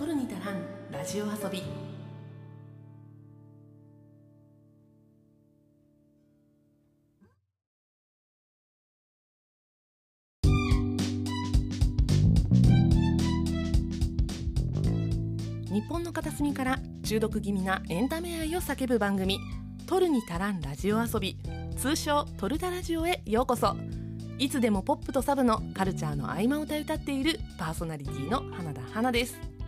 トルニタランラジオ遊び。日本の片隅から中毒気味なエンタメ愛を叫ぶ番組「トルに足らんラジオ遊び」通称「トルタラジオ」へようこそ。いつでもポップとサブのカルチャーの合間を歌歌っているパーソナリティの花田花です。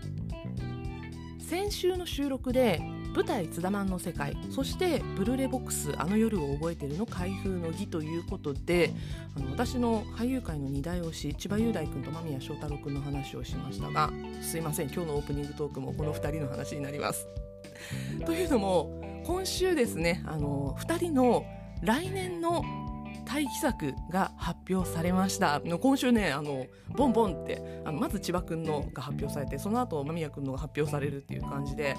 先週の収録で舞台「津田マンの世界」そしてブルーレボックス「あの夜を覚えてる」の開封の儀ということであの私の俳優界の二大推し千葉雄大君と間宮祥太朗君の話をしましたがすいません今日のオープニングトークもこの2人の話になります。というのも今週ですねあの2人の来年の待機作が発表されました今週ねあのボンボンってあのまず千葉君のが発表されてその後間宮君のが発表されるっていう感じで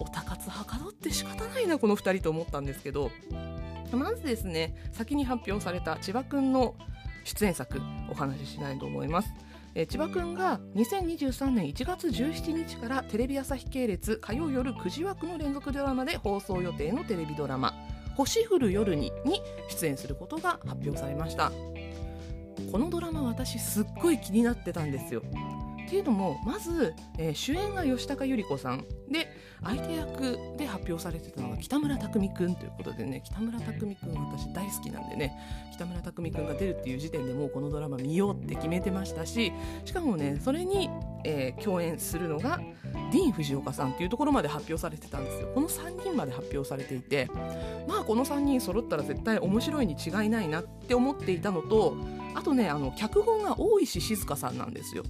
おたかつはかどって仕方ないなこの2人と思ったんですけどまずですね先に発表された千葉君の出演作お話ししたいと思います。え千葉くんが2023年1月17日からテレビ朝日系列火曜夜9時枠の連続ドラマで放送予定のテレビドラマ「星降る夜に」に出演することが発表されました。このドラマ私すっごい気になってたんですよ。っていうのもまず、えー主演が吉高由里子さん。で相手役で発表されてたのが北村匠海くんということでね北村匠海くん私大好きなんでね北村匠海くんが出るっていう時点でもうこのドラマ見ようって決めてましたししかもねそれに、えー共演するのがディーン・藤岡さんっていうところまで発表されてたんですよ。この3人まで発表されていてまあこの3人揃ったら絶対面白いに違いないなって思っていたのとあとねあの脚本が大石静香さんなんですよ。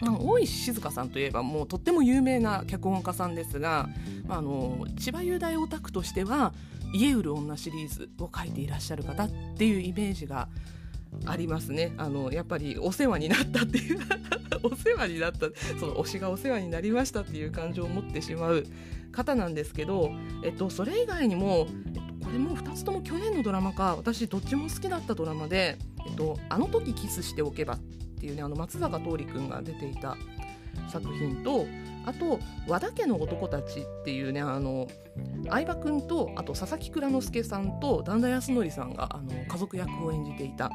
大石静香さんといえばもうとっても有名な脚本家さんですが、まあ、あの千葉雄大オタクとしては「家売る女」シリーズを書いていらっしゃる方っていうイメージがありますね。あのやっぱりお世話になったっていう お世話になったその推しがお世話になりましたっていう感情を持ってしまう方なんですけど、えっと、それ以外にも、えっと、これも2つとも去年のドラマか私どっちも好きだったドラマで「えっと、あの時キスしておけば」っていうねあの松坂桃李君が出ていた作品とあと「和田家の男たち」っていうねあの相葉君とあと佐々木蔵之介さんと段田康則さんがあの家族役を演じていた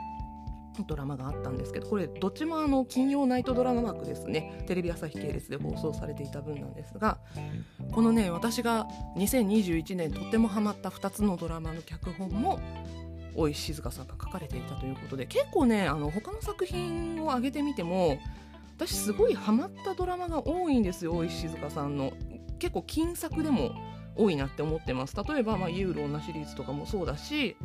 ドラマがあったんですけどこれどっちもあの金曜ナイトドラマ枠ですね。テレビ朝日系列で放送されていた分なんですがこのね私が2021年とってもハマった2つのドラマの脚本も大石静香さんが書かれていたということで結構ねあの他の作品を挙げてみても私すごいハマったドラマが多いんですよ大石静香さんの。結構金作でも多いなって思ってます。例えば、まあ、ユーロ女シリーズとかもそうだし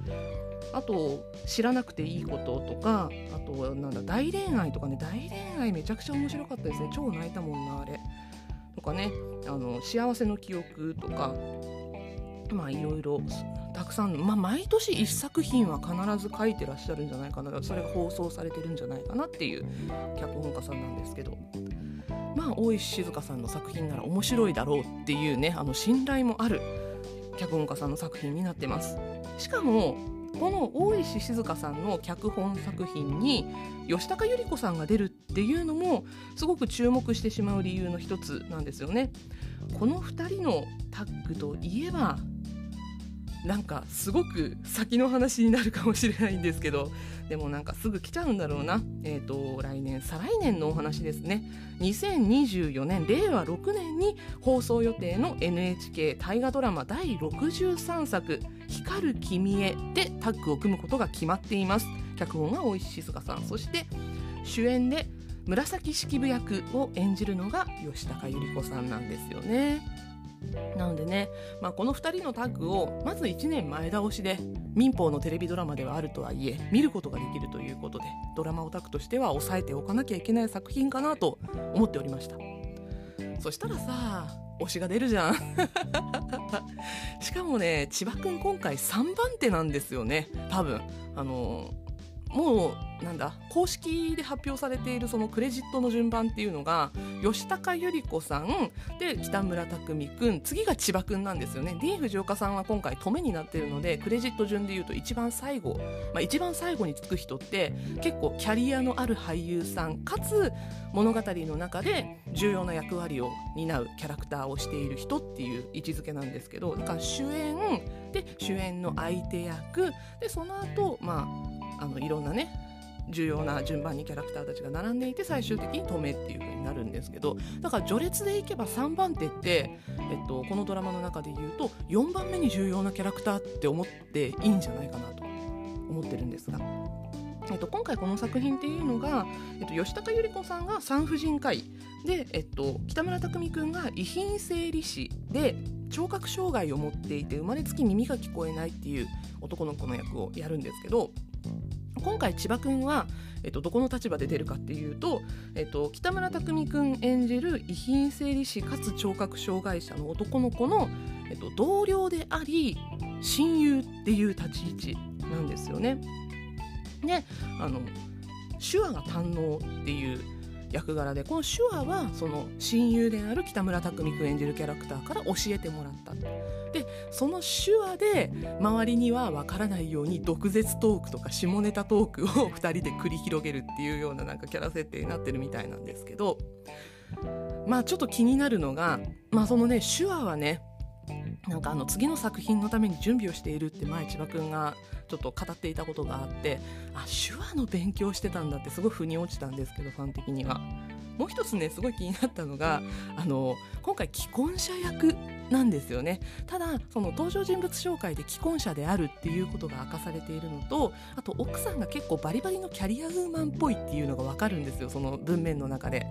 あと知らなくていいこととかあとなんだ大恋愛とかね大恋愛めちゃくちゃ面白かったですね。超泣いたもんなあれ。とかねあの幸せの記憶とかまあいろいろたくさん、まあ、毎年1作品は必ず書いてらっしゃるんじゃないかな。それが放送されてるんじゃないかなっていう脚本家さんなんですけど。まあ大石静香さんの作品なら面白いだろうっていうねあの信頼もある脚本家さんの作品になってます。しかもこの大石静香さんの脚本作品に吉高由里子さんが出るっていうのもすごく注目してしまう理由の一つなんですよね。この2人のタッグといえばなんかすごく先の話になるかもしれないんですけどでもなんかすぐ来ちゃうんだろうな。えっ、と来年再来年のお話ですね。2024年令和6年に放送予定の NHK 大河ドラマ第63作「光る君へ」でタッグを組むことが決まっています。脚本は大石静香さん。そして主演で紫式部役を演じるのが吉高由里子さんなんですよね。なのでね、まあ、この2人のタッグをまず1年前倒しで民放のテレビドラマではあるとはいえ見ることができるということでドラマオタクとしては抑えておかなきゃいけない作品かなと思っておりました。そしたらさ推しが出るじゃん。しかもね千葉くん今回3番手なんですよね多分。あのもうなんだ公式で発表されているそのクレジットの順番っていうのが吉高由里子さんで北村匠海くん次が千葉くんなんですよね。D 藤岡さんは今回止めになっているのでクレジット順でいうと一番最後、まあ、一番最後につく人って結構キャリアのある俳優さんかつ物語の中で重要な役割を担うキャラクターをしている人っていう位置づけなんですけどだから主演で主演の相手役でその後まああのいろんなね重要な順番にキャラクターたちが並んでいて最終的に止めっていう風になるんですけどだから序列でいけば3番手って、えっと、このドラマの中で言うと4番目に重要なキャラクターって思っていいんじゃないかなと思ってるんですが。えっと、今回この作品っていうのが、えっと、吉高由里子さんが産婦人科医で、えっと、北村匠海君が遺品整理士で聴覚障害を持っていて生まれつき耳が聞こえないっていう男の子の役をやるんですけど今回千葉君は、えっと、どこの立場で出るかっていうと、えっと、北村匠海君演じる遺品整理士かつ聴覚障害者の男の子の、えっと、同僚であり親友っていう立ち位置なんですよね。であの手話が堪能っていう役柄でこの手話はその親友である北村匠海君演じるキャラクターから教えてもらった。でその手話で周りには分からないように毒舌トークとか下ネタトークを2人で繰り広げるっていうようななんかキャラ設定になってるみたいなんですけどまあちょっと気になるのがまあそのね手話はねなんかあの次の作品のために準備をしているって前千葉君がちょっと語っていたことがあってあ手話の勉強してたんだってすごい腑に落ちたんですけどファン的には。もう一つねすごい気になったのがあの今回既婚者役なんですよねただその登場人物紹介で既婚者であるっていうことが明かされているのとあと奥さんが結構バリバリのキャリアウーマンっぽいっていうのが分かるんですよその文面の中で。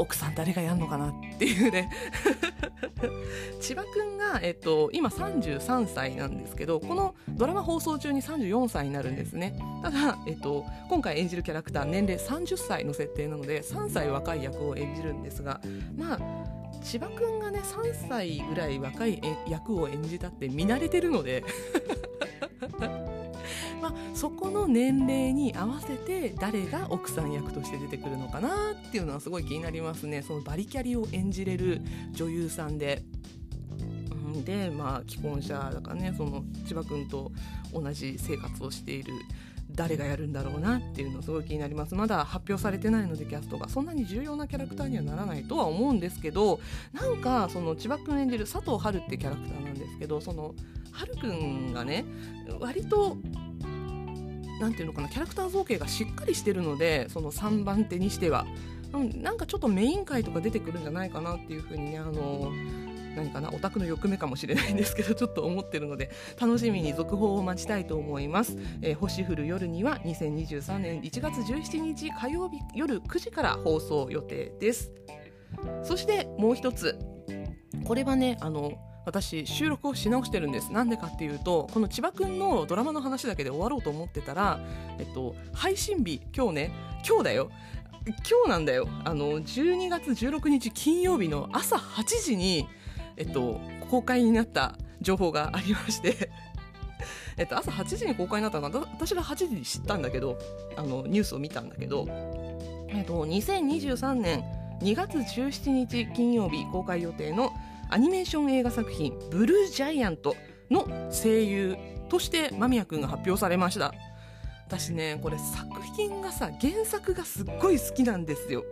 奥さん誰がやんのかなっていうね。千葉くんが、えっと、今33歳なんですけどこのドラマ放送中に34歳になるんですね。ただ、えっと、今回演じるキャラクター年齢30歳の設定なので3歳若い役を演じるんですがまあ千葉くんがね3歳ぐらい若い役を演じたって見慣れてるので。まあ、そこの年齢に合わせて誰が奥さん役として出てくるのかなっていうのはすごい気になりますね。そのバリキャリを演じれる女優さんで。でまあ既婚者だからねその千葉君と同じ生活をしている誰がやるんだろうなっていうのすごい気になります。まだ発表されてないのでキャストがそんなに重要なキャラクターにはならないとは思うんですけどなんかその千葉君演じる佐藤春ってキャラクターなんですけどその春くんがね割と何ていうのかなキャラクター造形がしっかりしてるのでその3番手にしては、うん、なんかちょっとメイン回とか出てくるんじゃないかなっていうふうにねあの何かなオタクの欲目かもしれないんですけど ちょっと思ってるので楽しみに続報を待ちたいと思います、えー、星降る夜には2023年1月17日火曜日夜9時から放送予定です。そしてもう一つ。これはねあの私収録をし直してるんです。なんでかっていうとこの千葉くんのドラマの話だけで終わろうと思ってたら、えっと、配信日今日ね今日だよ。今日なんだよ。あの12月16日金曜日の朝8時に、えっと、公開になった情報がありまして。えっと、朝8時に公開になったのが私が8時に知ったんだけどあのニュースを見たんだけど、えっと、2023年2月17日金曜日公開予定のアニメーション映画作品「ブルージャイアント」の声優として間宮君が発表されました私ねこれ作品がさ原作がすっごい好きなんですよ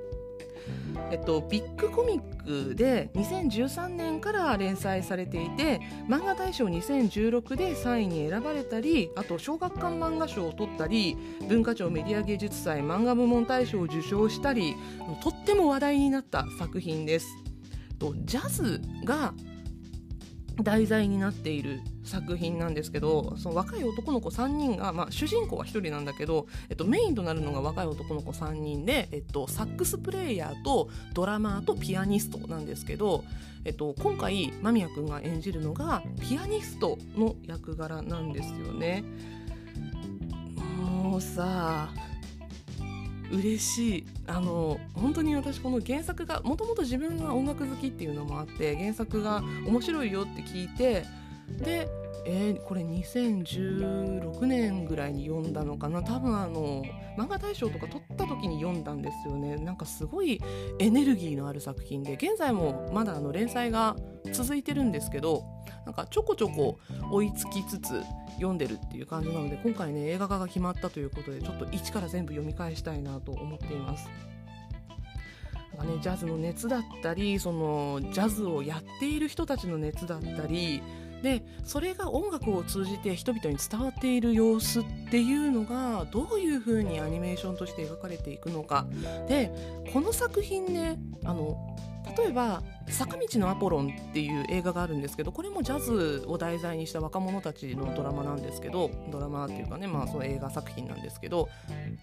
えっと、ビッグコミックで2013年から連載されていて漫画大賞2016で3位に選ばれたりあと小学館漫画賞を取ったり文化庁メディア芸術祭漫画部門大賞を受賞したりとっても話題になった作品です。とジャズが題材になっている作品なんですけどその若い男の子3人が、まあ、主人公は1人なんだけど、えっと、メインとなるのが若い男の子3人で、えっと、サックスプレーヤーとドラマーとピアニストなんですけど、えっと、今回間宮君が演じるのがピアニストの役柄なんですよね。もうさ嬉しい。あの本当に私この原作がもともと自分が音楽好きっていうのもあって原作が面白いよって聞いてでえー、これ2016年ぐらいに読んだのかな。多分あの漫画大賞とか取った時に読んだんですよね。なんかすごいエネルギーのある作品で現在もまだあの連載が続いてるんですけどなんかちょこちょこ追いつきつつ読んでるっていう感じなので今回ね映画化が決まったということでちょっと一から全部読み返したいなと思っています。なんかね、ジャズの熱だったりそのジャズをやっている人たちの熱だったりでそれが音楽を通じて人々に伝わっている様子っていうのがどういうふうにアニメーションとして描かれていくのか。でこの作品ねあの例えば「坂道のアポロン」っていう映画があるんですけどこれもジャズを題材にした若者たちのドラマなんですけどドラマっていうかねまあその映画作品なんですけど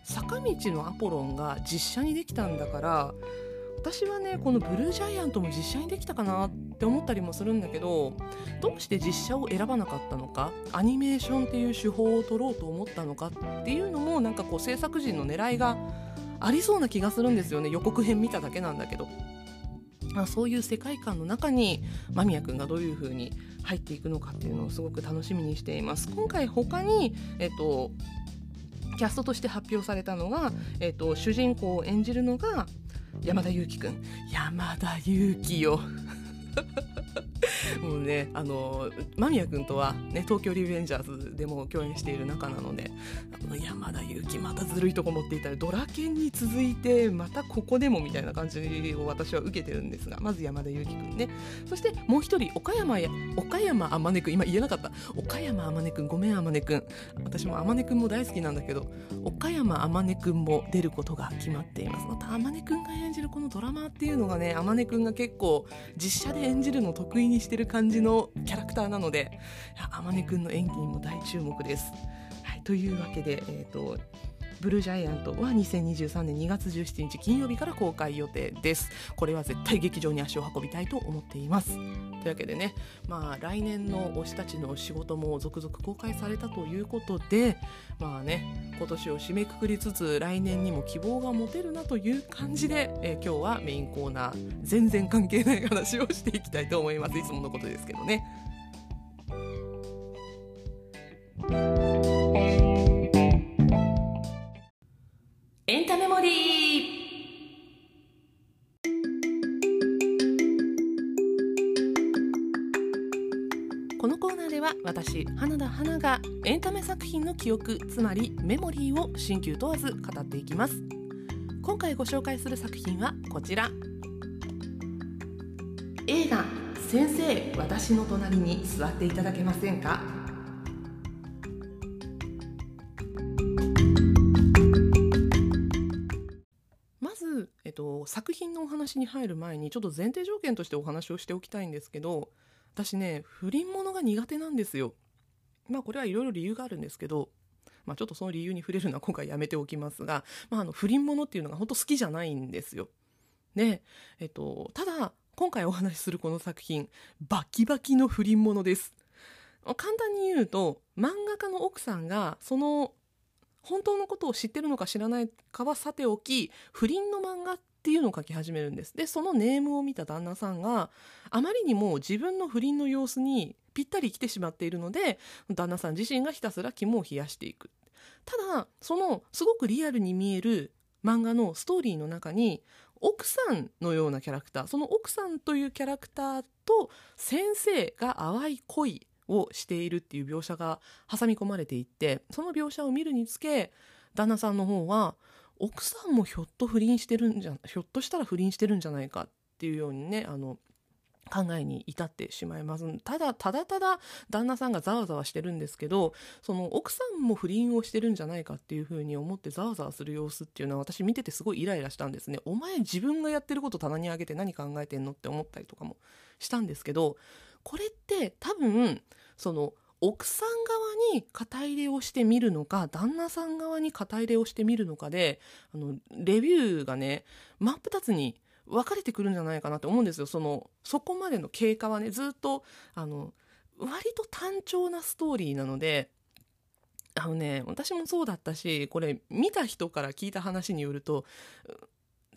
坂道のアポロンが実写にできたんだから私はねこのブルージャイアントも実写にできたかなって思ったりもするんだけどどうして実写を選ばなかったのかアニメーションっていう手法を取ろうと思ったのかっていうのもなんかこう制作陣の狙いがありそうな気がするんですよね予告編見ただけなんだけど。あ、そういう世界観の中に間宮君がどういう風に入っていくのかっていうのをすごく楽しみにしています今回他に、えっと、キャストとして発表されたのが、えっと、主人公を演じるのが山田裕貴くん。山田裕貴よ。もうねあの間宮君とは、ね、東京リベンジャーズでも共演している仲なので山田裕貴またずるいとこ持っていたらドラケンに続いてまたここでもみたいな感じを私は受けてるんですがまず山田裕貴君ね。そしてもう一人岡山や岡山天音君今言えなかった。岡山天音君ごめん天音君私も天音君も大好きなんだけど岡山天音君も出ることが決まっています。また天音君が演じるこのドラマっていうのがね天音君が結構実写で演じるの得得意にしてる感じのキャラクターなので天音くんの演技にも大注目です。はい、というわけで、えーと、ブルージャイアントは2023年2月17日金曜日から公開予定です。これは絶対劇場に足を運びたいと思っています。というわけでね、まあ来年の推したちの仕事も続々公開されたということで、まあね、今年を締めくくりつつ来年にも希望が持てるなという感じで、えー、今日はメインコーナー全然関係ない話をしていきたいと思います。いつものことですけどね。記憶つまりメモリーを新旧問わず語っていきます今回ご紹介する作品はこちら映画「先生私の隣に座っていただけませんか?」と、作品のお話に入る前にちょっと前提条件としてお話をしておきたいんですけど私ね不倫ものが苦手なんですよ。まあこれはいろいろ理由があるんですけど、まあ、ちょっとその理由に触れるのは今回やめておきますが、まあ、あの不倫ものっていうのが本当好きじゃないんですよ。で、えっと、ただ今回お話しするこの作品バキバキの不倫ものです。簡単に言うと漫画家の奥さんがその本当のことを知ってるのか知らないかはさておき不倫の漫画っていうのを書き始めるんですでそのネームを見た旦那さんがあまりにも自分の不倫の様子にぴったり来てしまっているので旦那さん自身がひたすら肝を冷やしていく。ただそのすごくリアルに見える漫画のストーリーの中に奥さんのようなキャラクターその奥さんというキャラクターと先生が淡い恋をしているっていう描写が挟み込まれていってその描写を見るにつけ旦那さんの方は奥さんもひょっと不倫してるんじゃひょっとしたら不倫してるんじゃないかっていうようにねあの考えに至ってしまいます。ただただただ旦那さんがざわざわしてるんですけどその奥さんも不倫をしてるんじゃないかっていうふうに思ってざわざわする様子っていうのは私見ててすごいイライラしたんですね。お前自分がやってること棚に上げて何考えてんのって思ったりとかもしたんですけどこれって多分その奥さん側に肩入れをしてみるのか旦那さん側に肩入れをしてみるのかであのレビューがね真っ二つに分かれてくるんじゃないかなって思うんですよ。そのそこまでの経過はねずっとあの割と単調なストーリーなのであのね私もそうだったしこれ見た人から聞いた話によると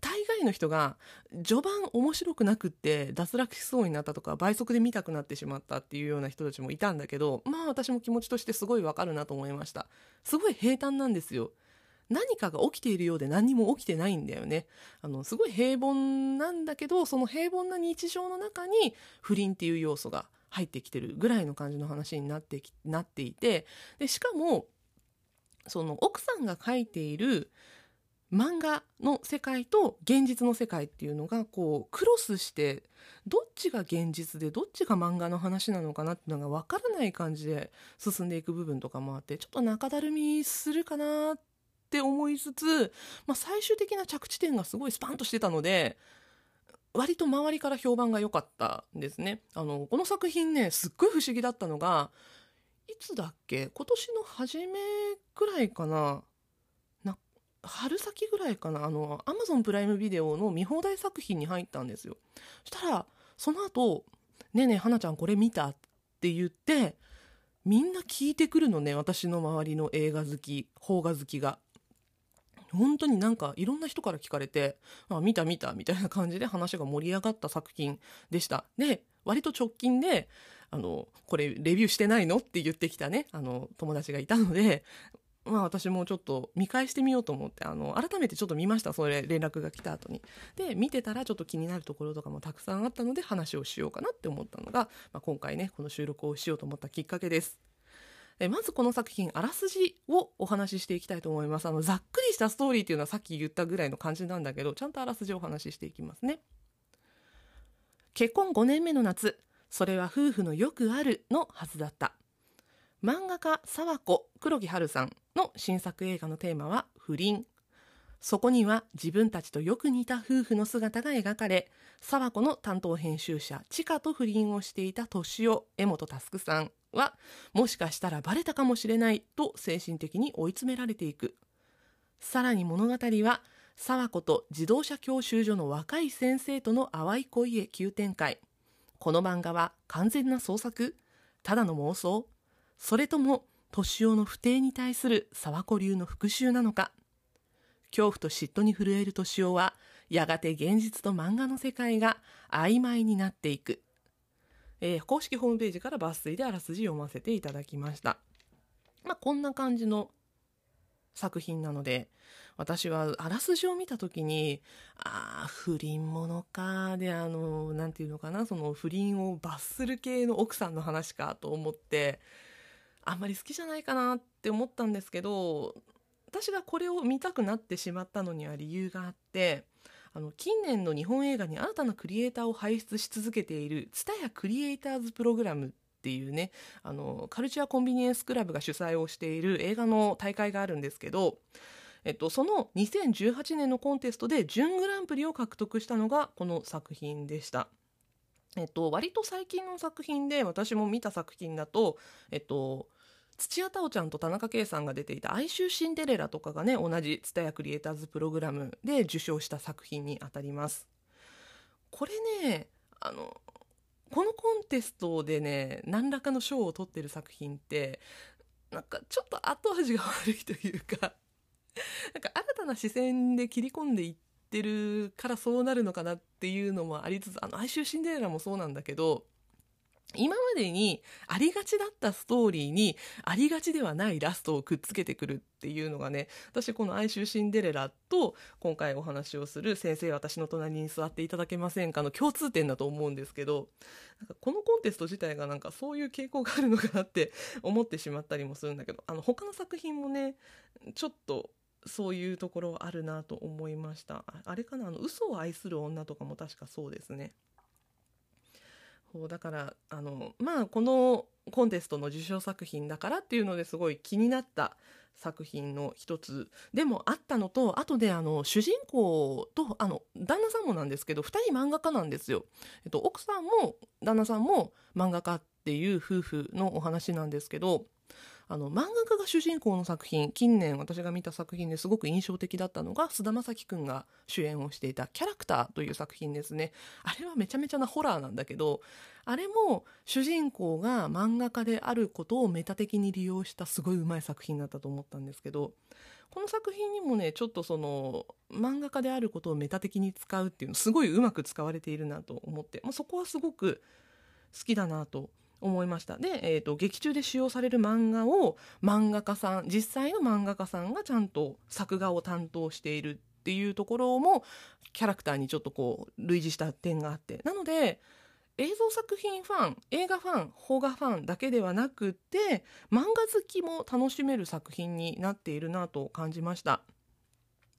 大概の人が序盤面白くなくって脱落しそうになったとか倍速で見たくなってしまったっていうような人たちもいたんだけどまあ私も気持ちとしてすごいわかるなと思いました。すごい平坦なんですよ。何かが起きているようで何も起きてないんだよね。あのすごい平凡なんだけどその平凡な日常の中に不倫っていう要素が入ってきてるぐらいの感じの話になってきなっていてでしかもその奥さんが書いている漫画の世界と現実の世界っていうのがこうクロスしてどっちが現実でどっちが漫画の話なのかなっていうのが分からない感じで進んでいく部分とかもあってちょっと中だるみするかなっって思いつつ、まあ、最終的な着地点がすごいスパンとしてたので割と周りから評判が良かったんですね。あのこの作品ねすっごい不思議だったのがいつだっけ？今年の初めぐらいかな？春先ぐらいかな？あのアマゾンプライムビデオの見放題作品に入ったんですよそしたらその後ねえねえ花ちゃんこれ見た?」って言ってみんな聞いてくるのね私の周りの映画好き邦画好きが本当になんかいろんな人から聞かれて「あ見た見た」みたいな感じで話が盛り上がった作品でした。で割と直近であのこれレビューしてないのって言ってきたねあの友達がいたのでまあ私もちょっと見返してみようと思ってあの改めてちょっと見ましたそれ連絡が来た後に。で見てたらちょっと気になるところとかもたくさんあったので話をしようかなって思ったのが、まあ、今回ねこの収録をしようと思ったきっかけです。えまずこの作品あらすじをお話ししていきたいと思います。あのざっくりしたストーリーっていうのはさっき言ったぐらいの感じなんだけどちゃんとあらすじをお話ししていきますね。結婚5年目の夏それは夫婦のよくあるのはずだった。漫画家沢子黒木春さんの新作映画のテーマは不倫。そこには自分たちとよく似た夫婦の姿が描かれ沢子の担当編集者千佳と不倫をしていた年男江本佑さん。はもしかしたらバレたかもしれないと精神的に追い詰められていく。さらに物語は沢子と自動車教習所の若い先生との淡い恋へ急展開。この漫画は完全な創作ただの妄想。それとも年男の不貞に対する沢子流の復讐なのか。恐怖と嫉妬に震える年男はやがて現実と漫画の世界が曖昧になっていく、えー、公式ホームページから抜粋であらすじ読ませていただきました。まあこんな感じの作品なので私はあらすじを見た時にああ不倫ものかであの何て言うのかなその不倫を罰する系の奥さんの話かと思ってあんまり好きじゃないかなって思ったんですけど私がこれを見たくなってしまったのには理由があってあの近年の日本映画に新たなクリエイターを輩出し続けている TSUTAYA クリエイターズプログラムっていうねあのカルチュアコンビニエンスクラブが主催をしている映画の大会があるんですけど、えっと、その2018年のコンテストで準グランプリを獲得したのがこの作品でした。えっと、割と最近の作品で私も見た作品だと、えっと、土屋太鳳ちゃんと田中圭さんが出ていた「哀愁シンデレラ」とかがね同じ蔦屋クリエイターズプログラムで受賞した作品にあたります。これねあのこのコンテストでね何らかの賞を取ってる作品ってなんかちょっと後味が悪いというか なんか新たな視線で切り込んでいってるからそうなるのかなっていうのもありつつあの哀愁シンデレラもそうなんだけど今までにありがちだったストーリーにありがちではないラストをくっつけてくるっていうのがね私この「哀愁シンデレラ」と今回お話をする「先生私の隣に座っていただけませんか」の共通点だと思うんですけどなんかこのコンテスト自体がなんかそういう傾向があるのかなって思ってしまったりもするんだけどあの他の作品もねちょっとそういうところあるなと思いました。あれかな？あの嘘を愛する女とかも確かそうですね。そうだからあのまあこのコンテストの受賞作品だからっていうのですごい気になった作品の一つでもあったのとあとであの主人公とあの旦那さんもなんですけど2人漫画家なんですよ。えっと、奥さんも旦那さんも漫画家っていう夫婦のお話なんですけどあの漫画家が主人公の作品近年私が見た作品ですごく印象的だったのが菅田将暉くんが主演をしていた「キャラクター」という作品ですね。あれはめちゃめちゃなホラーなんだけどあれも主人公が漫画家であることをメタ的に利用したすごいうまい作品だったと思ったんですけどこの作品にもねちょっとその漫画家であることをメタ的に使うっていうのすごいうまく使われているなと思って、まあ、そこはすごく好きだなと思思いました。で、えーと、劇中で使用される漫画を漫画家さん実際の漫画家さんがちゃんと作画を担当しているっていうところもキャラクターにちょっとこう類似した点があって。なので映像作品ファン映画ファン邦画ファンだけではなくて漫画好きも楽しめる作品になっているなと感じました。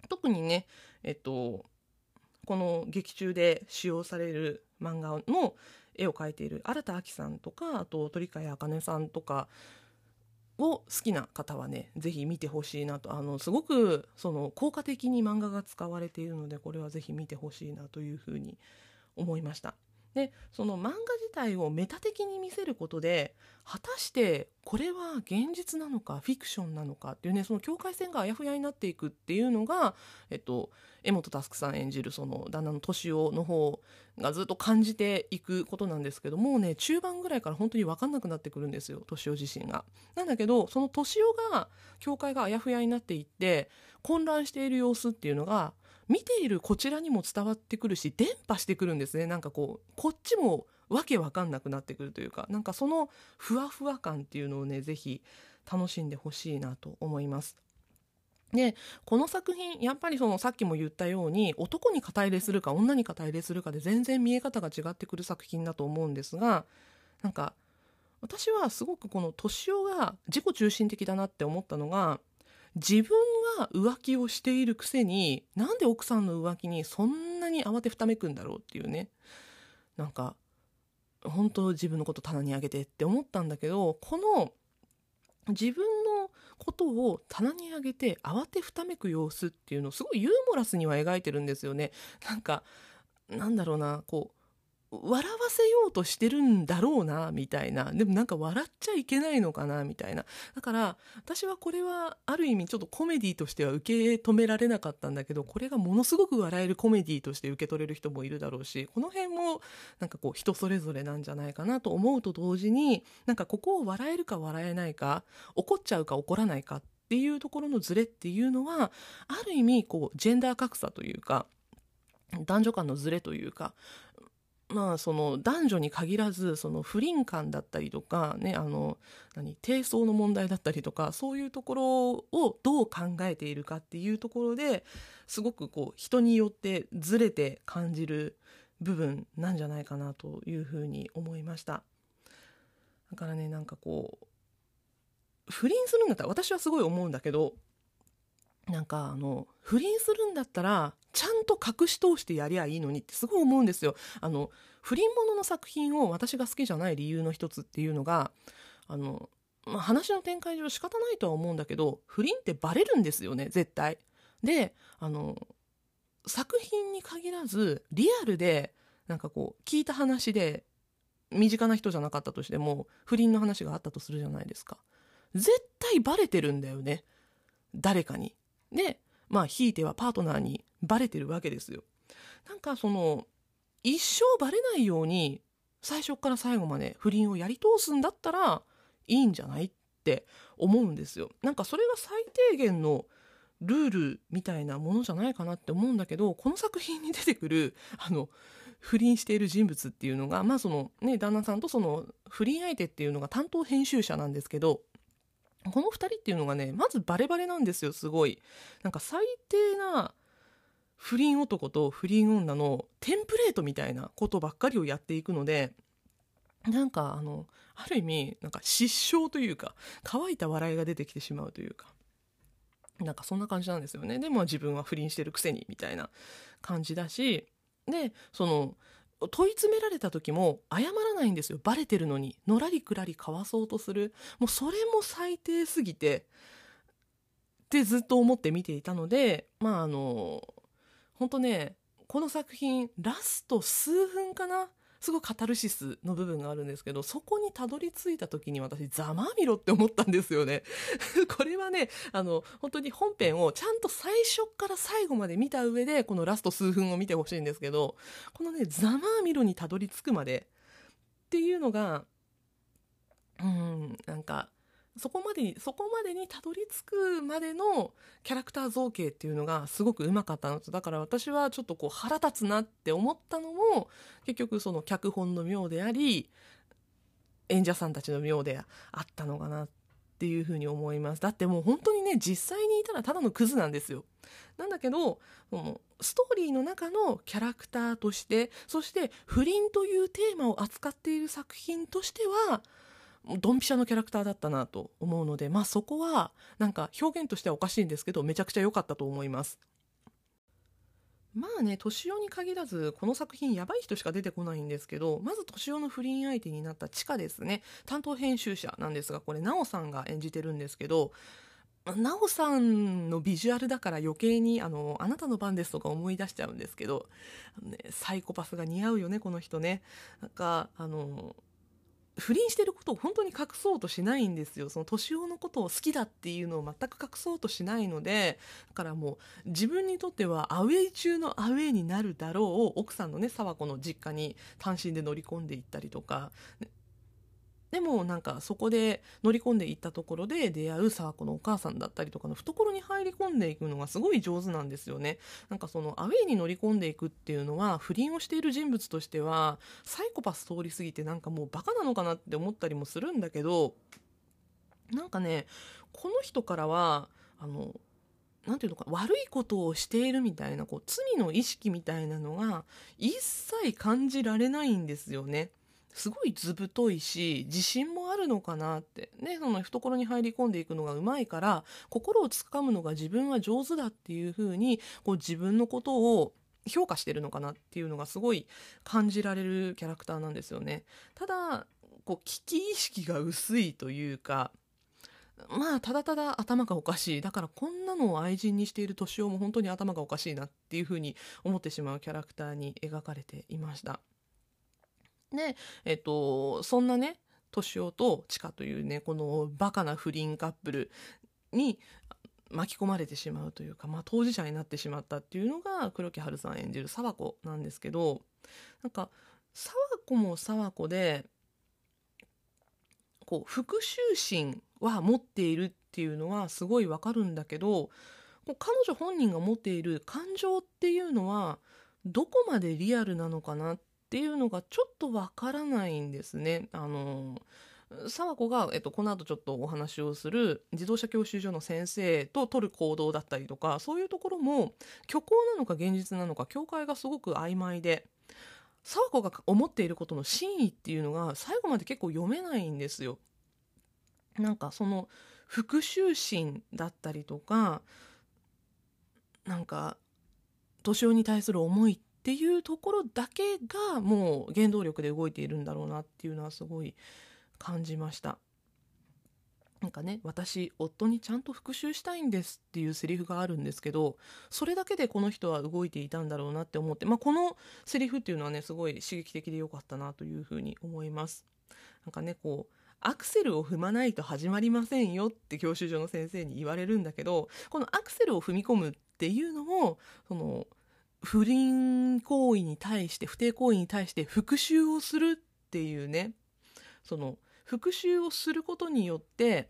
特にねえっとこの劇中で使用される漫画の絵を描いている新田亜紀さんとかあと鳥飼茜さんとかを好きな方はね是非見てほしいなとあのすごくその効果的に漫画が使われているのでこれは是非見てほしいなというふうに思いました。でその漫画自体をメタ的に見せることで果たしてこれは現実なのかフィクションなのかっていうねその境界線があやふやになっていくっていうのが、えっと、江本佑さん演じるその旦那の敏夫の方がずっと感じていくことなんですけどもうね中盤ぐらいから本当に分かんなくなってくるんですよ敏夫自身が。なんだけどその敏夫が境界があやふやになっていって混乱している様子っていうのが見ているこちらにも伝わってくるし伝播してくるんですねなんかこうこっちもわけわかんなくなってくるというかなんかそのふわふわ感っていうのをね是非楽しんでほしいなと思います。でこの作品やっぱりそのさっきも言ったように男に肩入れするか女に肩入れするかで全然見え方が違ってくる作品だと思うんですがなんか私はすごくこの敏夫が自己中心的だなって思ったのが自分が浮気をしているくせになんで奥さんの浮気にそんなに慌てふためくんだろうっていうねなんか本当自分のこと棚にあげてって思ったんだけどこの自分のことを棚に上げて慌てふためく様子っていうのをすごいユーモラスには描いてるんですよね。なんかなんだろうなこう笑わせようとしてるんだろうなみたいな。でもなんか笑っちゃいけないのかなみたいな。だから私はこれはある意味ちょっとコメディとしては受け止められなかったんだけどこれがものすごく笑えるコメディとして受け取れる人もいるだろうしこの辺もなんかこう人それぞれなんじゃないかなと思うと同時になんかここを笑えるか笑えないか怒っちゃうか怒らないかっていうところのズレっていうのはある意味こうジェンダー格差というか男女間のズレというかまあその男女に限らずその不倫感だったりとかねあの何低層の問題だったりとかそういうところをどう考えているかっていうところですごくこう人によってずれて感じる部分なんじゃないかなというふうに思いました。だからねなんかこう不倫するんだったら私はすごい思うんだけどなんかあの不倫するんだったらちゃんと隠し通してやりゃいいのにってすごい思うんですよ。あの不倫ものの作品を私が好きじゃない理由の一つっていうのがあの、まあ、話の展開上仕方ないとは思うんだけど不倫ってバレるんですよね絶対。であの作品に限らずリアルでなんかこう聞いた話で身近な人じゃなかったとしても不倫の話があったとするじゃないですか。絶対バレてるんだよね誰かに。でまあひいてはパートナーにバレてるわけですよ。なんかその一生バレないように最初から最後まで不倫をやり通すんだったらいいんじゃないって思うんですよ。なんかそれが最低限のルールみたいなものじゃないかなって思うんだけどこの作品に出てくるあの不倫している人物っていうのがまあそのね旦那さんとその不倫相手っていうのが担当編集者なんですけどこの2人っていうのがねまずバレバレなんですよすごい。なんか最低な不倫男と不倫女のテンプレートみたいなことばっかりをやっていくのでなんかあのある意味なんか失笑というか乾いた笑いが出てきてしまうというか。なんかそんな感じなんですよね。でも自分は不倫してるくせにみたいな感じだしでその問い詰められた時も謝らないんですよ。バレてるのに。のらりくらりかわそうとする。もうそれも最低すぎて。ってずっと思って見ていたのでまああの本当ねこの作品ラスト数分かなすごいカタルシスの部分があるんですけどそこにたどり着いた時に私ざまみろって思ったんですよね。これはねあの本当に本編をちゃんと最初から最後まで見た上でこのラスト数分を見てほしいんですけどこのねざまみろにたどり着くまでっていうのがうんなんかそこまでにそこまでにたどり着くまでのキャラクター造形っていうのがすごくうまかったのと。だから私はちょっとこう腹立つなって思ったのも結局その脚本の妙であり演者さんたちの妙であったのかなっていうふうに思います。だってもう本当にね実際にいたらただのクズなんですよ。なんだけどストーリーの中のキャラクターとしてそして不倫というテーマを扱っている作品としてはドンピシャのキャラクターだったなと思うのでまあそこはなんか表現としてはおかしいんですけどめちゃくちゃ良かったと思います。まあね敏夫に限らずこの作品やばい人しか出てこないんですけどまず敏夫の不倫相手になったチカですね。担当編集者なんですがこれ奈緒さんが演じてるんですけど奈緒さんのビジュアルだから余計にあの「あなたの番です」とか思い出しちゃうんですけど、ね、サイコパスが似合うよねこの人ね。なんかあの不倫してることを本当に隠そうとしないんですよ。その年男のことを好きだっていうのを全く隠そうとしないのでだからもう自分にとってはアウェイ中のアウェイになるだろうを奥さんのね沢子の実家に単身で乗り込んでいったりとかでもなんかそこで乗り込んでいったところで出会う沢子のお母さんだったりとかの懐に入り込んでいくのがすごい上手なんですよね。なんかそのアウェイに乗り込んでいくっていうのは不倫をしている人物としてはサイコパス通り過ぎてなんかもうバカなのかなって思ったりもするんだけどなんかねこの人からはあのなんていうのか悪いことをしているみたいなこう罪の意識みたいなのが一切感じられないんですよね。すごい図太いし自信もあるのかなってねその懐に入り込んでいくのがうまいから心をつかむのが自分は上手だっていうふうにこう自分のことを評価してるのかなっていうのがすごい感じられるキャラクターなんですよね。ただこう危機意識が薄いというかまあただただ頭がおかしいだからこんなのを愛人にしている敏夫も本当に頭がおかしいなっていうふうに思ってしまうキャラクターに描かれていました。で、えっと、そんなね、敏夫と千佳というね、このバカな不倫カップルに巻き込まれてしまうというか、まあ、当事者になってしまったっていうのが黒木華さん演じる沢子なんですけど、なんか、沢子も沢子で、こう、復讐心は持っているっていうのはすごいわかるんだけど、彼女本人が持っている感情っていうのは、どこまでリアルなのかなってっていうのがちょっとわからないんですね。あの沢子が、えっと、この後ちょっとお話をする自動車教習所の先生と取る行動だったりとかそういうところも虚構なのか現実なのか境界がすごく曖昧で沢子が思っていることの真意っていうのが最後まで結構読めないんですよ。なんかその復讐心だったりとかなんか年男に対する思いっっていうところだけがもう原動力で動いているんだろうなっていうのはすごい感じました。なんかね、私、夫にちゃんと復讐したいんですっていうセリフがあるんですけど、それだけでこの人は動いていたんだろうなって思って、まあ、このセリフっていうのはね、すごい刺激的で良かったなというふうに思います。なんかね、こう、アクセルを踏まないと始まりませんよって教習所の先生に言われるんだけど、このアクセルを踏み込むっていうのも、その、不倫行為に対して不貞行為に対して復讐をするっていうね。その復讐をすることによって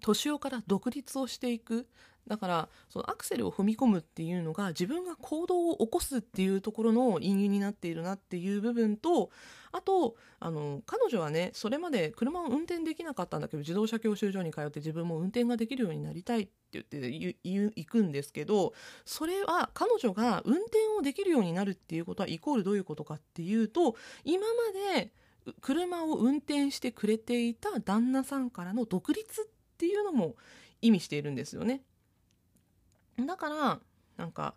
年男から独立をしていく。だからそのアクセルを踏み込むっていうのが自分が行動を起こすっていうところの隠喩になっているなっていう部分とあとあの彼女はねそれまで車を運転できなかったんだけど自動車教習所に通って自分も運転ができるようになりたいって言って行くんですけどそれは彼女が運転をできるようになるっていうことはイコールどういうことかっていうと今まで車を運転してくれていた旦那さんからの独立っていうのも意味しているんですよね。だからなんか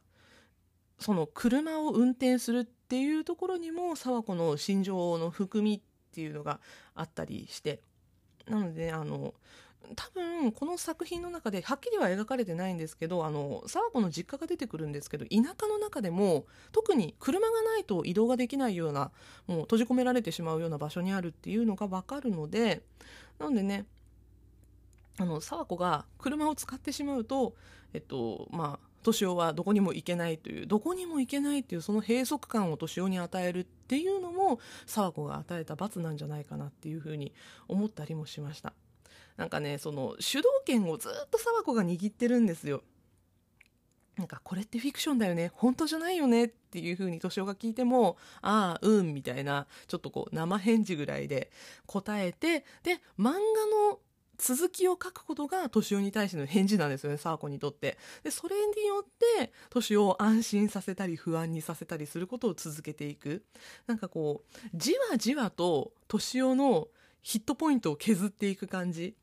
その車を運転するっていうところにも沢子の心情の含みっていうのがあったりしてなのであの多分この作品の中ではっきりは描かれてないんですけどあの沢子の実家が出てくるんですけど田舎の中でも特に車がないと移動ができないようなもう閉じ込められてしまうような場所にあるっていうのが分かるのでなのでねあの沢子が車を使ってしまうとえっとまあ敏夫はどこにも行けないというどこにも行けないっていうその閉塞感を敏夫に与えるっていうのも沢子が与えた罰なんじゃないかなっていうふうに思ったりもしました。なんかねその主導権をずっと沢子が握ってるんですよ。なんかこれってフィクションだよね。本当じゃないよねっていう風に敏夫が聞いてもああうんみたいなちょっとこう生返事ぐらいで答えてで漫画の続きを書くことが敏夫に対しての返事なんですよね沢子にとって。でそれによって敏夫を安心させたり不安にさせたりすることを続けていく。なんかこうじわじわと敏夫のヒットポイントを削っていく感じ。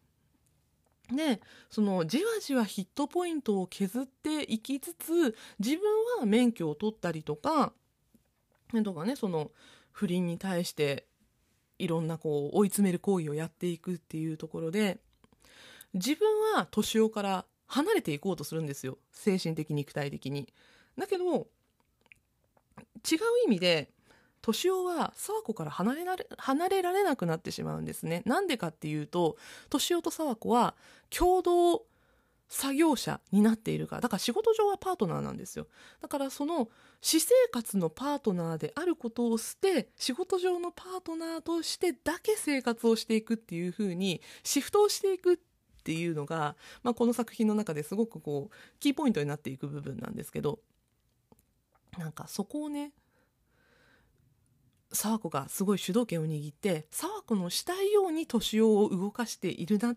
でそのじわじわヒットポイントを削っていきつつ自分は免許を取ったりとかとかねその不倫に対していろんなこう追い詰める行為をやっていくっていうところで自分は年男から離れていこうとするんですよ精神的肉体的に。だけど違う意味で敏夫は沢子から離れられ離れられなくなってしまうんですね。なんでかっていうと敏夫と沢子は共同作業者になっているからだから仕事上はパートナーなんですよ。だからその私生活のパートナーであることを捨て仕事上のパートナーとしてだけ生活をしていくっていう風にシフトをしていくっていうのが、まあ、この作品の中ですごくこうキーポイントになっていく部分なんですけどなんかそこをね沢子がすごい主導権を握って沢子のしたいように年男を動かしているなっ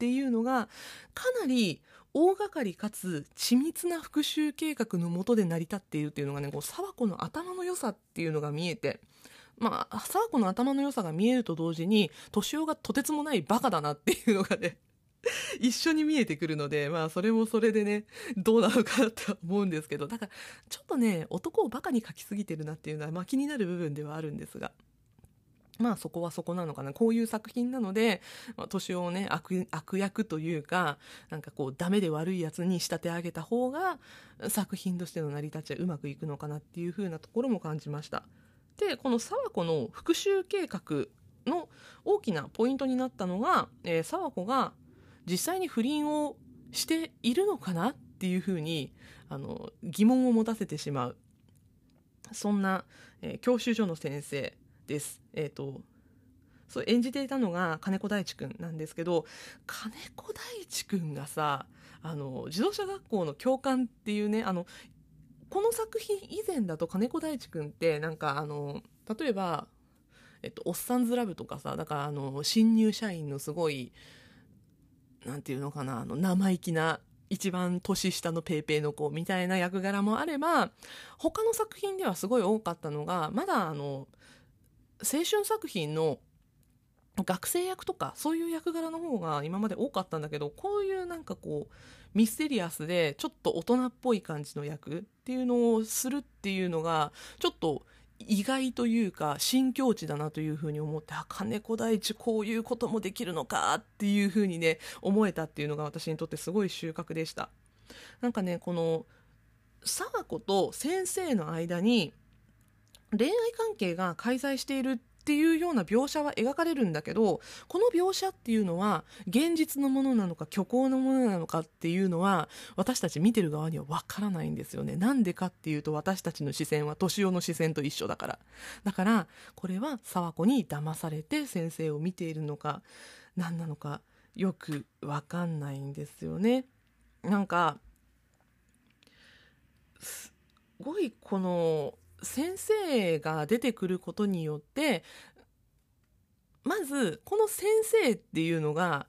ていうのがかなり大掛かりかつ緻密な復讐計画のもとで成り立っているっていうのがねこう沢子の頭の良さっていうのが見えてまあ沢子の頭の良さが見えると同時に年男がとてつもないバカだなっていうのがね 一緒に見えてくるので、まあそれもそれでね、どうなのかなって思うんですけど、だからちょっとね、男をバカに描きすぎてるなっていうのは、まあ気になる部分ではあるんですが。まあそこはそこなのかな。こういう作品なので、まあ、年をね悪、悪役というか、なんかこう、ダメで悪いやつに仕立て上げた方が、作品としての成り立ちはうまくいくのかなっていう風なところも感じました。で、この沢子の復讐計画の大きなポイントになったのが、えー、沢子が実際に不倫をしているのかなっていうふうにあの疑問を持たせてしまうそんな、えー、教習所の先生です。えっ、ー、とそう演じていたのが金子大地君なんですけど金子大地君がさあの自動車学校の教官っていうねあのこの作品以前だと金子大地君ってなんかあの例えば、えっと、おっさんずラブとかさだからあの新入社員のすごいなんていうのかな、あの、生意気な、一番年下のペーペーの子みたいな役柄もあれば、他の作品ではすごい多かったのが、まだあの、青春作品の学生役とかそういう役柄の方が今まで多かったんだけどこういうなんかこうミステリアスでちょっと大人っぽい感じの役っていうのをするっていうのがちょっと意外というか新境地だなというふうに思ってあ金子大地こういうこともできるのかっていうふうにね思えたっていうのが私にとってすごい収穫でした。なんかねこの貞子と先生の間に恋愛関係が介在しているっていうような描写は描かれるんだけどこの描写っていうのは現実のものなのか虚構のものなのかっていうのは私たち見てる側にはわからないんですよね。なんでかっていうと私たちの視線は年男の視線と一緒だから。だからこれは沢子に騙されて先生を見ているのか何なのかよくわかんないんですよね。なんかすごいこの先生が出てくることによってまずこの先生っていうのが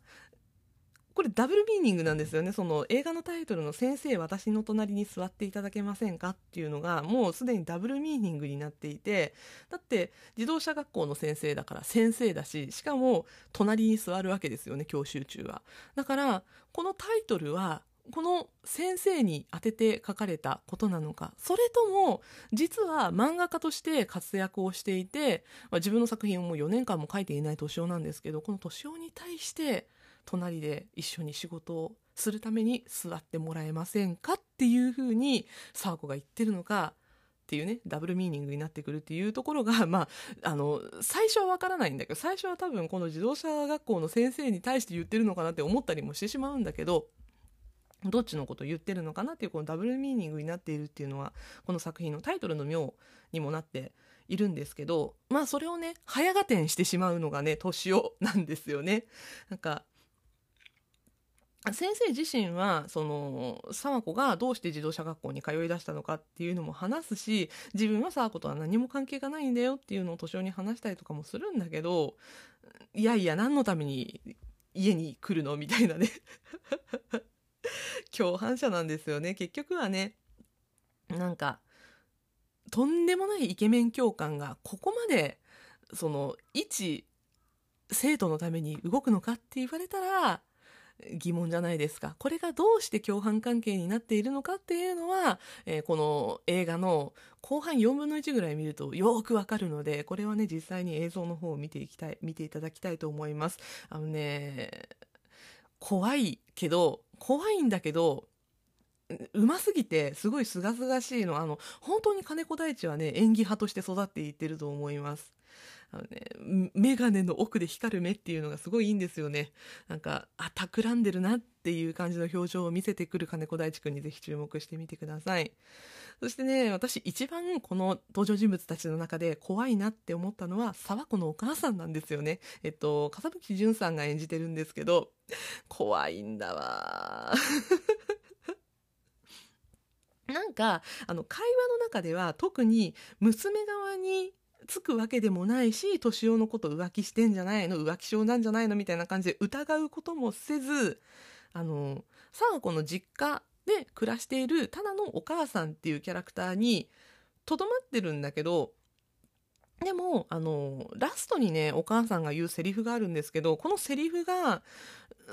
これダブルミーニングなんですよねその映画のタイトルの「先生私の隣に座っていただけませんか?」っていうのがもうすでにダブルミーニングになっていてだって自動車学校の先生だから先生だししかも隣に座るわけですよね教習中はだからこのタイトルはこの先生に当てて書かれたことなのか。それとも実は漫画家として活躍をしていて、まあ、自分の作品をもう4年間も書いていない敏夫なんですけどこの敏夫に対して隣で一緒に仕事をするために座ってもらえませんかっていうふうに沢子が言ってるのかっていうねダブルミーニングになってくるっていうところが まああの最初はわからないんだけど最初は多分この自動車学校の先生に対して言ってるのかなって思ったりもしてしまうんだけどどっちのことを言ってるのかなっていうこのダブルミーニングになっているっていうのはこの作品のタイトルの妙にもなっているんですけどまあそれをね早合点してしまうのがね年男なんですよね。なんか先生自身はその沢子がどうして自動車学校に通い出したのかっていうのも話すし自分は沢子とは何も関係がないんだよっていうのを年男に話したりとかもするんだけどいやいや何のために家に来るの？みたいなね 共犯者なんですよね結局はねなんかとんでもないイケメン教官がここまでその一生徒のために動くのかって言われたら疑問じゃないですか。これがどうして共犯関係になっているのかっていうのは、えー、この映画の後半4分の1ぐらい見るとよくわかるので、これはね、実際に映像の方を見ていきたい、見ていただきたいと思います。あのね、怖いけど、怖いんだけど、うますぎてすごいすがすがしいの。あの本当に金子大地はね演技派として育っていってると思います。あのね、メガネの奥で光る目っていうのがすごいいいんですよね。なんか、あ、企んでるなっていう感じの表情を見せてくる金子大地くんにぜひ注目してみてください。そしてね、私一番この登場人物たちの中で怖いなって思ったのは、沢子のお母さんなんですよね。えっと、笠吹淳さんが演じてるんですけど、怖いんだわ なんか、あの、会話の中では特に娘側につくわけでもないし、年男のこと浮気してんじゃないの浮気症なんじゃないのみたいな感じで疑うこともせず、あの、沢子の実家で暮らしているただのお母さんっていうキャラクターにとどまってるんだけど、でも、あの、ラストにね、お母さんが言うセリフがあるんですけど、このセリフが、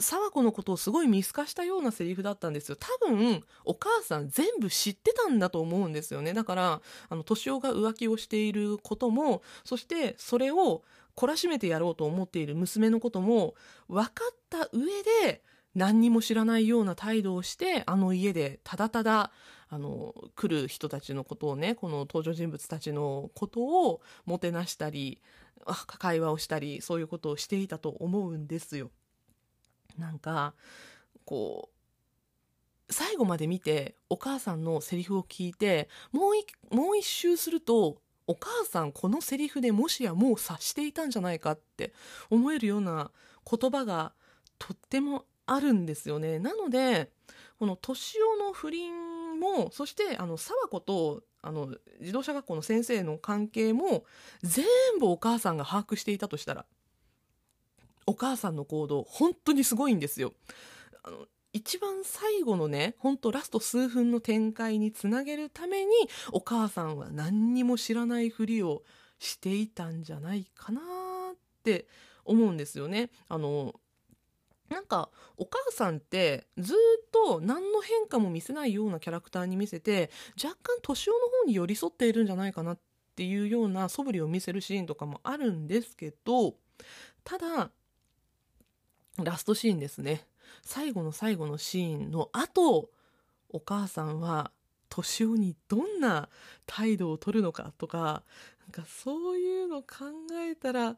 沢子のことをすごい見透かしたようなセリフだったんですよ。多分、お母さん全部知ってたんだと思うんですよね。だから、あの、敏夫が浮気をしていることも、そしてそれを懲らしめてやろうと思っている娘のことも、分かった上で、何にも知らないような態度をして、あの家でただただ、あの、来る人たちのことをね、この登場人物たちのことをもてなしたり、会話をしたり、そういうことをしていたと思うんですよ。なんかこう最後まで見てお母さんのセリフを聞いてもう一もう一周するとお母さんこのセリフでもしやもう察していたんじゃないかって思えるような言葉がとってもあるんですよね。なのでこの年男の不倫もそしてあの沢子とあの自動車学校の先生の関係も全部お母さんが把握していたとしたらお母さんの行動本当にすごいんですよ。あの一番最後のね、ほんとラスト数分の展開につなげるために、お母さんは何にも知らないふりをしていたんじゃないかなって思うんですよね。あの、なんか、お母さんってずっと何の変化も見せないようなキャラクターに見せて、若干年男の方に寄り添っているんじゃないかなっていうような素振りを見せるシーンとかもあるんですけど、ただ、ラストシーンですね。最後の最後のシーンの後、お母さんは、年男にどんな態度を取るのかとか、なんかそういうの考えたら、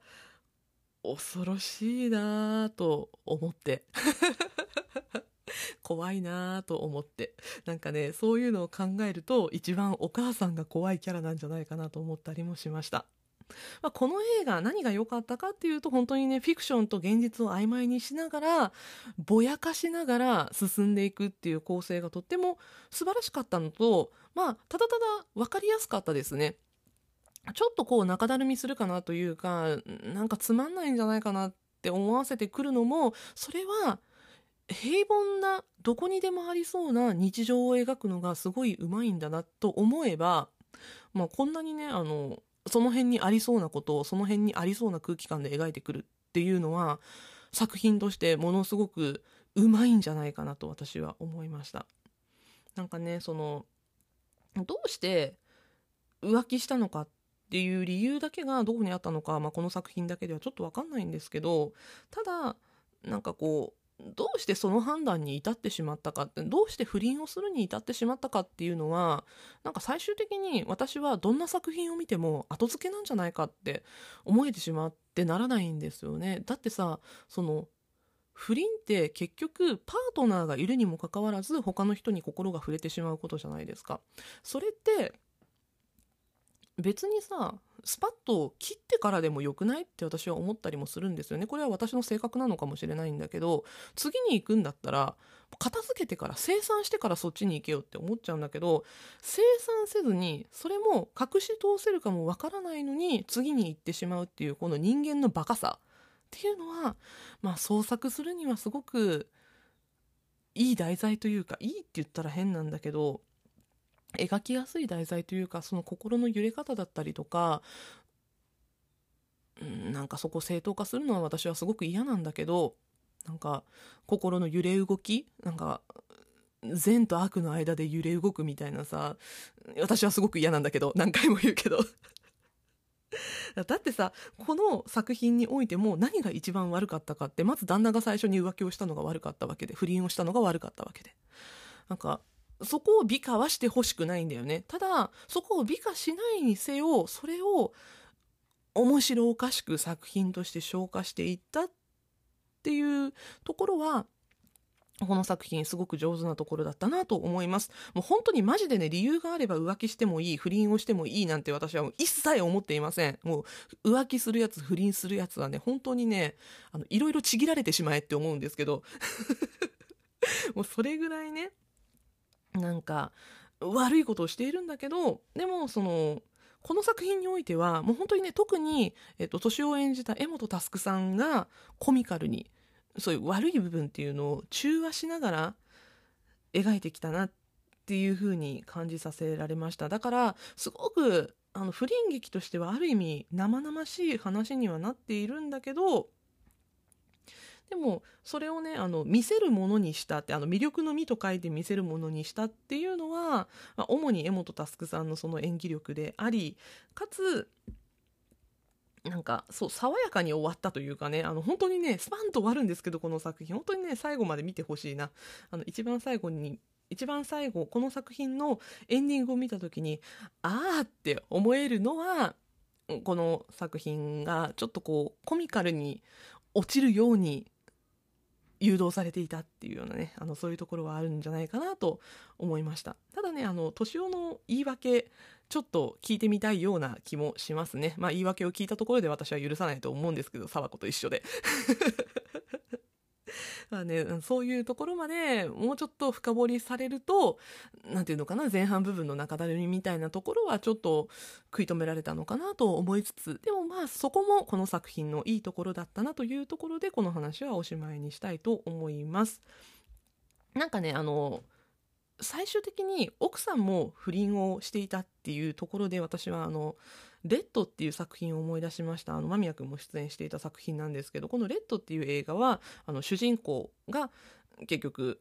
恐ろしいなぁと思って。怖いなぁと思って。なんかね、そういうのを考えると、一番お母さんが怖いキャラなんじゃないかなと思ったりもしました。まあ、この映画何が良かったかっていうと本当にねフィクションと現実を曖昧にしながらぼやかしながら進んでいくっていう構成がとっても素晴らしかったのとまあただただ分かりやすかったですね。ちょっとこう中だるみするかなというかなんかつまんないんじゃないかなって思わせてくるのもそれは平凡などこにでもありそうな日常を描くのがすごいうまいんだなと思えば、まあ、こんなにねあのその辺にありそうなことをその辺にありそうな空気感で描いてくるっていうのは作品としてものすごくうまいんじゃないかなと私は思いました。なんかねそのどうして浮気したのかっていう理由だけがどこにあったのか、まあ、この作品だけではちょっと分かんないんですけどただなんかこうどうしてその判断に至ってしまったかってどうして不倫をするに至ってしまったかっていうのはなんか最終的に私はどんな作品を見ても後付けなんじゃないかって思えてしまってならないんですよね。だってさその不倫って結局パートナーがいるにもかかわらず他の人に心が触れてしまうことじゃないですか。それって別にさスパッと切ってからでもよくないって私は思ったりもするんですよね。これは私の性格なのかもしれないんだけど次に行くんだったら片付けてから生産してからそっちに行けよって思っちゃうんだけど生産せずにそれも隠し通せるかもわからないのに次に行ってしまうっていうこの人間のバカさっていうのはまあ創作するにはすごくいい題材というかいいって言ったら変なんだけど描きやすい題材というかその心の揺れ方だったりとかうんなんかそこ正当化するのは私はすごく嫌なんだけどなんか心の揺れ動きなんか善と悪の間で揺れ動くみたいなさ私はすごく嫌なんだけど何回も言うけど。だってさこの作品においても何が一番悪かったかってまず旦那が最初に浮気をしたのが悪かったわけで不倫をしたのが悪かったわけで。なんかそこを美化はしてほしくないんだよねただそこを美化しないにせよそれを面白おかしく作品として消化していったっていうところはこの作品すごく上手なところだったなと思います。もう本当にマジでね、理由があれば浮気してもいい、不倫をしてもいいなんて私はもう一切思っていません。もう浮気するやつ、不倫するやつはね、本当にね、あの、いろいろちぎられてしまえって思うんですけど、もうそれぐらいね、なんか、悪いことをしているんだけど、でもその、この作品においては、もう本当にね、特に、えっと、年を演じた江本佑さんがコミカルに、そういう悪い部分っていうのを中和しながら描いてきたなっていう風に感じさせられました。だから、すごく、あの、不倫劇としてはある意味生々しい話にはなっているんだけど、でもそれをねあの見せるものにしたってあの魅力の「み」と書いて見せるものにしたっていうのは、まあ、主に江本佑さんのその演技力でありかつなんかそう爽やかに終わったというかねあの本当にねスパンと終わるんですけどこの作品。本当にね最後まで見てほしいな。あの一番最後に一番最後この作品のエンディングを見た時にああって思えるのはこの作品がちょっとこうコミカルに落ちるように誘導されていたっていうようなねあのそういうところはあるんじゃないかなと思いました。ただねあの年男の言い訳ちょっと聞いてみたいような気もしますね。まあ言い訳を聞いたところで私は許さないと思うんですけど沢子と一緒で。まあね、そういうところまでもうちょっと深掘りされると、なんていうのかな、前半部分の中だるみみたいなところはちょっと食い止められたのかなと思いつつ、でもまあそこもこの作品のいいところだったなというところで、この話はおしまいにしたいと思います。なんかね、あの、最終的に奥さんも不倫をしていたっていうところで私はあのレッドっていう作品を思い出しました。あの間宮君も出演していた作品なんですけどこのレッドっていう映画はあの主人公が結局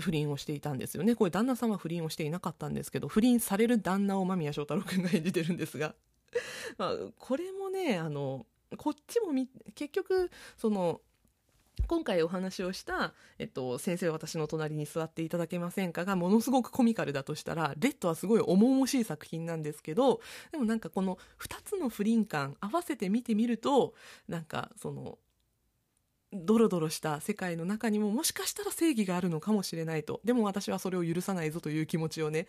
不倫をしていたんですよね。これ旦那さんは不倫をしていなかったんですけど不倫される旦那を間宮祥太朗君が演じてるんですが。まあこれもねあのこっちも結局その今回お話をした、えっと、先生私の隣に座っていただけませんかがものすごくコミカルだとしたら、レッドはすごい重々しい作品なんですけど、でもなんかこの2つの不倫感合わせて見てみると、なんかその、ドロドロした世界の中にももしかしたら正義があるのかもしれないと。でも私はそれを許さないぞという気持ちをね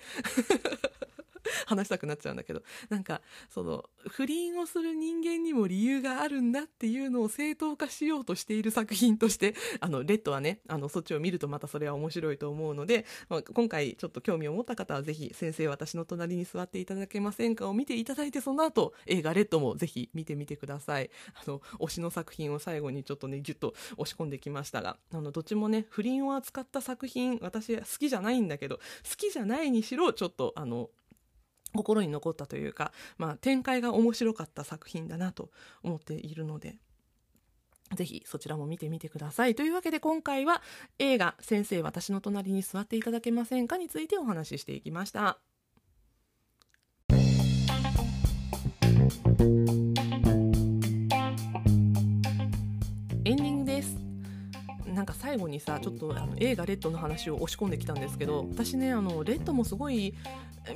話したくなっちゃうんだけどなんかその不倫をする人間にも理由があるんだっていうのを正当化しようとしている作品としてあのレッドはねあのそっちを見るとまたそれは面白いと思うので、まあ、今回ちょっと興味を持った方はぜひ先生私の隣に座っていただけませんかを見ていただいてその後映画レッドもぜひ見てみてください。あの推しの作品を最後にちょっとねギュッと押し込んできましたがあのどっちもね不倫を扱った作品私好きじゃないんだけど好きじゃないにしろちょっとあの心に残ったというか、まあ、展開が面白かった作品だなと思っているので、ぜひそちらも見てみてください。というわけで今回は映画先生私の隣に座っていただけませんかについてお話ししていきました。なんか最後にさちょっとあの映画「レッド」の話を押し込んできたんですけど私ねあのレッドもすごい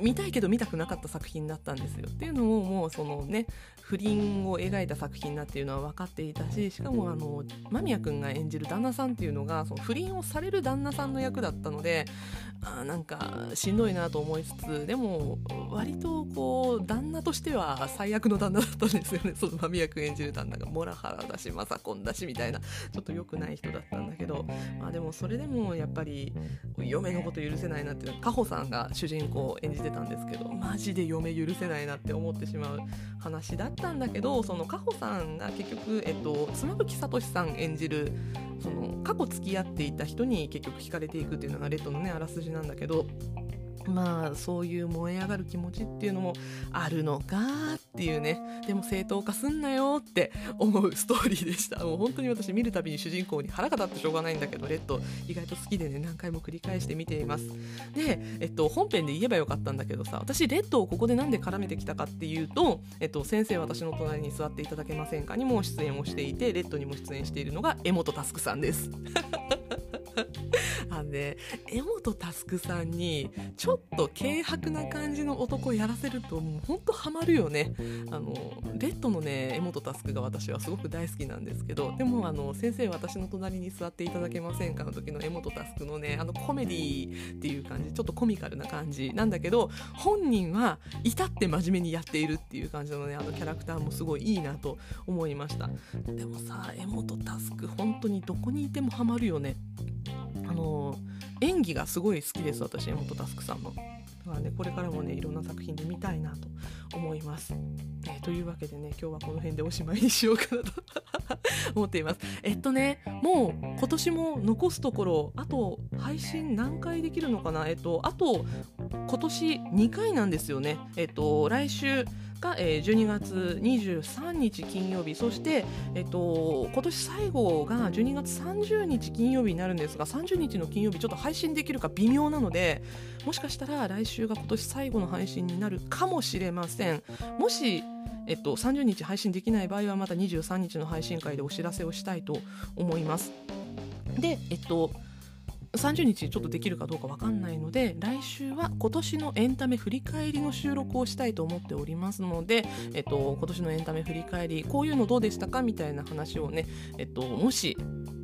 見たいけど見たくなかった作品だったんですよ。っていうのももうそのね不倫を描いた作品だっていうのは分かっていたししかもあの間宮君が演じる旦那さんっていうのがその不倫をされる旦那さんの役だったのであなんかしんどいなと思いつつでも割とこう旦那としては最悪の旦那だったんですよね。その間宮君演じる旦那がモラハラだしマサコンだしみたいなちょっと良くない人だったんだだけどまあでもそれでもやっぱり嫁のこと許せないなっていうのはカホさんが主人公を演じてたんですけどマジで嫁許せないなって思ってしまう話だったんだけどそのカホさんが結局、えっと、妻夫木聡さん演じるその過去付き合っていた人に結局惹かれていくっていうのがレッドのねあらすじなんだけどまあそういう燃え上がる気持ちっていうのもあるのかっていうね。でも正当化すんなよって思うストーリーでした。もう本当に私見るたびに主人公に腹が立ってしょうがないんだけどレッド意外と好きでね何回も繰り返して見ています。で、えっと、本編で言えばよかったんだけどさ私レッドをここで何で絡めてきたかっていうと、えっと、先生私の隣に座っていただけませんかにも出演をしていてレッドにも出演しているのが江本佑さんです。あのね江本佑さんにちょっと軽薄な感じの男やらせるともうほんとハマるよね。あのレッドのね江本佑が私はすごく大好きなんですけどでもあの先生私の隣に座っていただけませんか？の時の江本佑のねあのコメディっていう感じちょっとコミカルな感じなんだけど本人は至って真面目にやっているっていう感じのねあのキャラクターもすごいいいなと思いました。でもさ江本佑本当にどこにいてもハマるよね。あの演技がすごい好きです私山本佑さんの。だからねこれからもねいろんな作品で見たいなと思います。えー、というわけでね今日はこの辺でおしまいにしようかなと思っています。えっとねもう今年も残すところあと配信何回できるのかな？えっとあと今年2回なんですよね。えっと来週が、えー、12月23日金曜日。そして、えっと、今年最後が12月30日金曜日になるんですが30日の金曜日ちょっと配信できるか微妙なのでもしかしたら来週が今年最後の配信になるかもしれません。もしえっと、30日配信できない場合はまた23日の配信会でお知らせをしたいと思います。で、えっと、30日ちょっとできるかどうか分かんないので来週は今年のエンタメ振り返りの収録をしたいと思っておりますので、えっと、今年のエンタメ振り返りこういうのどうでしたかみたいな話をね、えっと、もし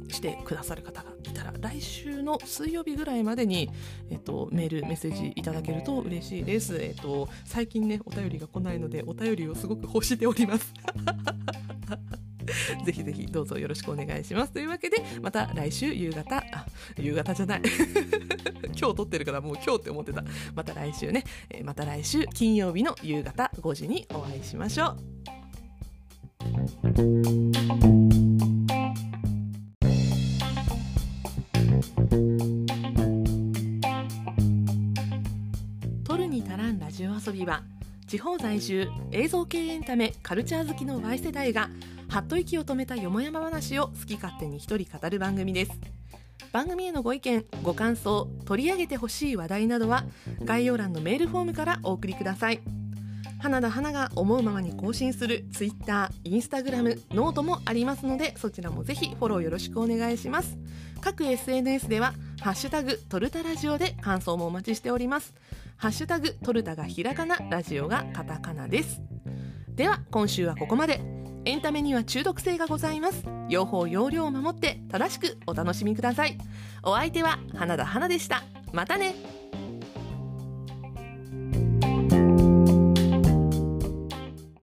してくださる方がいたら来週の水曜日ぐらいまでに、えっと、メールメッセージいただけると嬉しいです、えっと、最近ねお便りが来ないのでお便りをすごく欲しております。ぜひぜひどうぞよろしくお願いします。というわけで、また来週夕方、あ、夕方じゃない。今日撮ってるからもう今日って思ってた。また来週ね、えまた来週金曜日の夕方5時にお会いしましょう。取るに足らんラジオ遊びは地方在住映像系エンタメカルチャー好きの Y 世代がはっと息を止めたよもやま話を好き勝手に一人語る番組です。番組へのご意見ご感想取り上げてほしい話題などは概要欄のメールフォームからお送りください。花田花が思うままに更新する Twitter、Instagram、ノートもありますのでそちらもぜひフォローよろしくお願いします。各 SNS ではハッシュタグトルタラジオで感想もお待ちしております。ハッシュタグトルタがひらがなラジオがカタカナです。では今週はここまで。エンタメには中毒性がございます。用法用量を守って正しくお楽しみください。お相手は花田花でした。またね。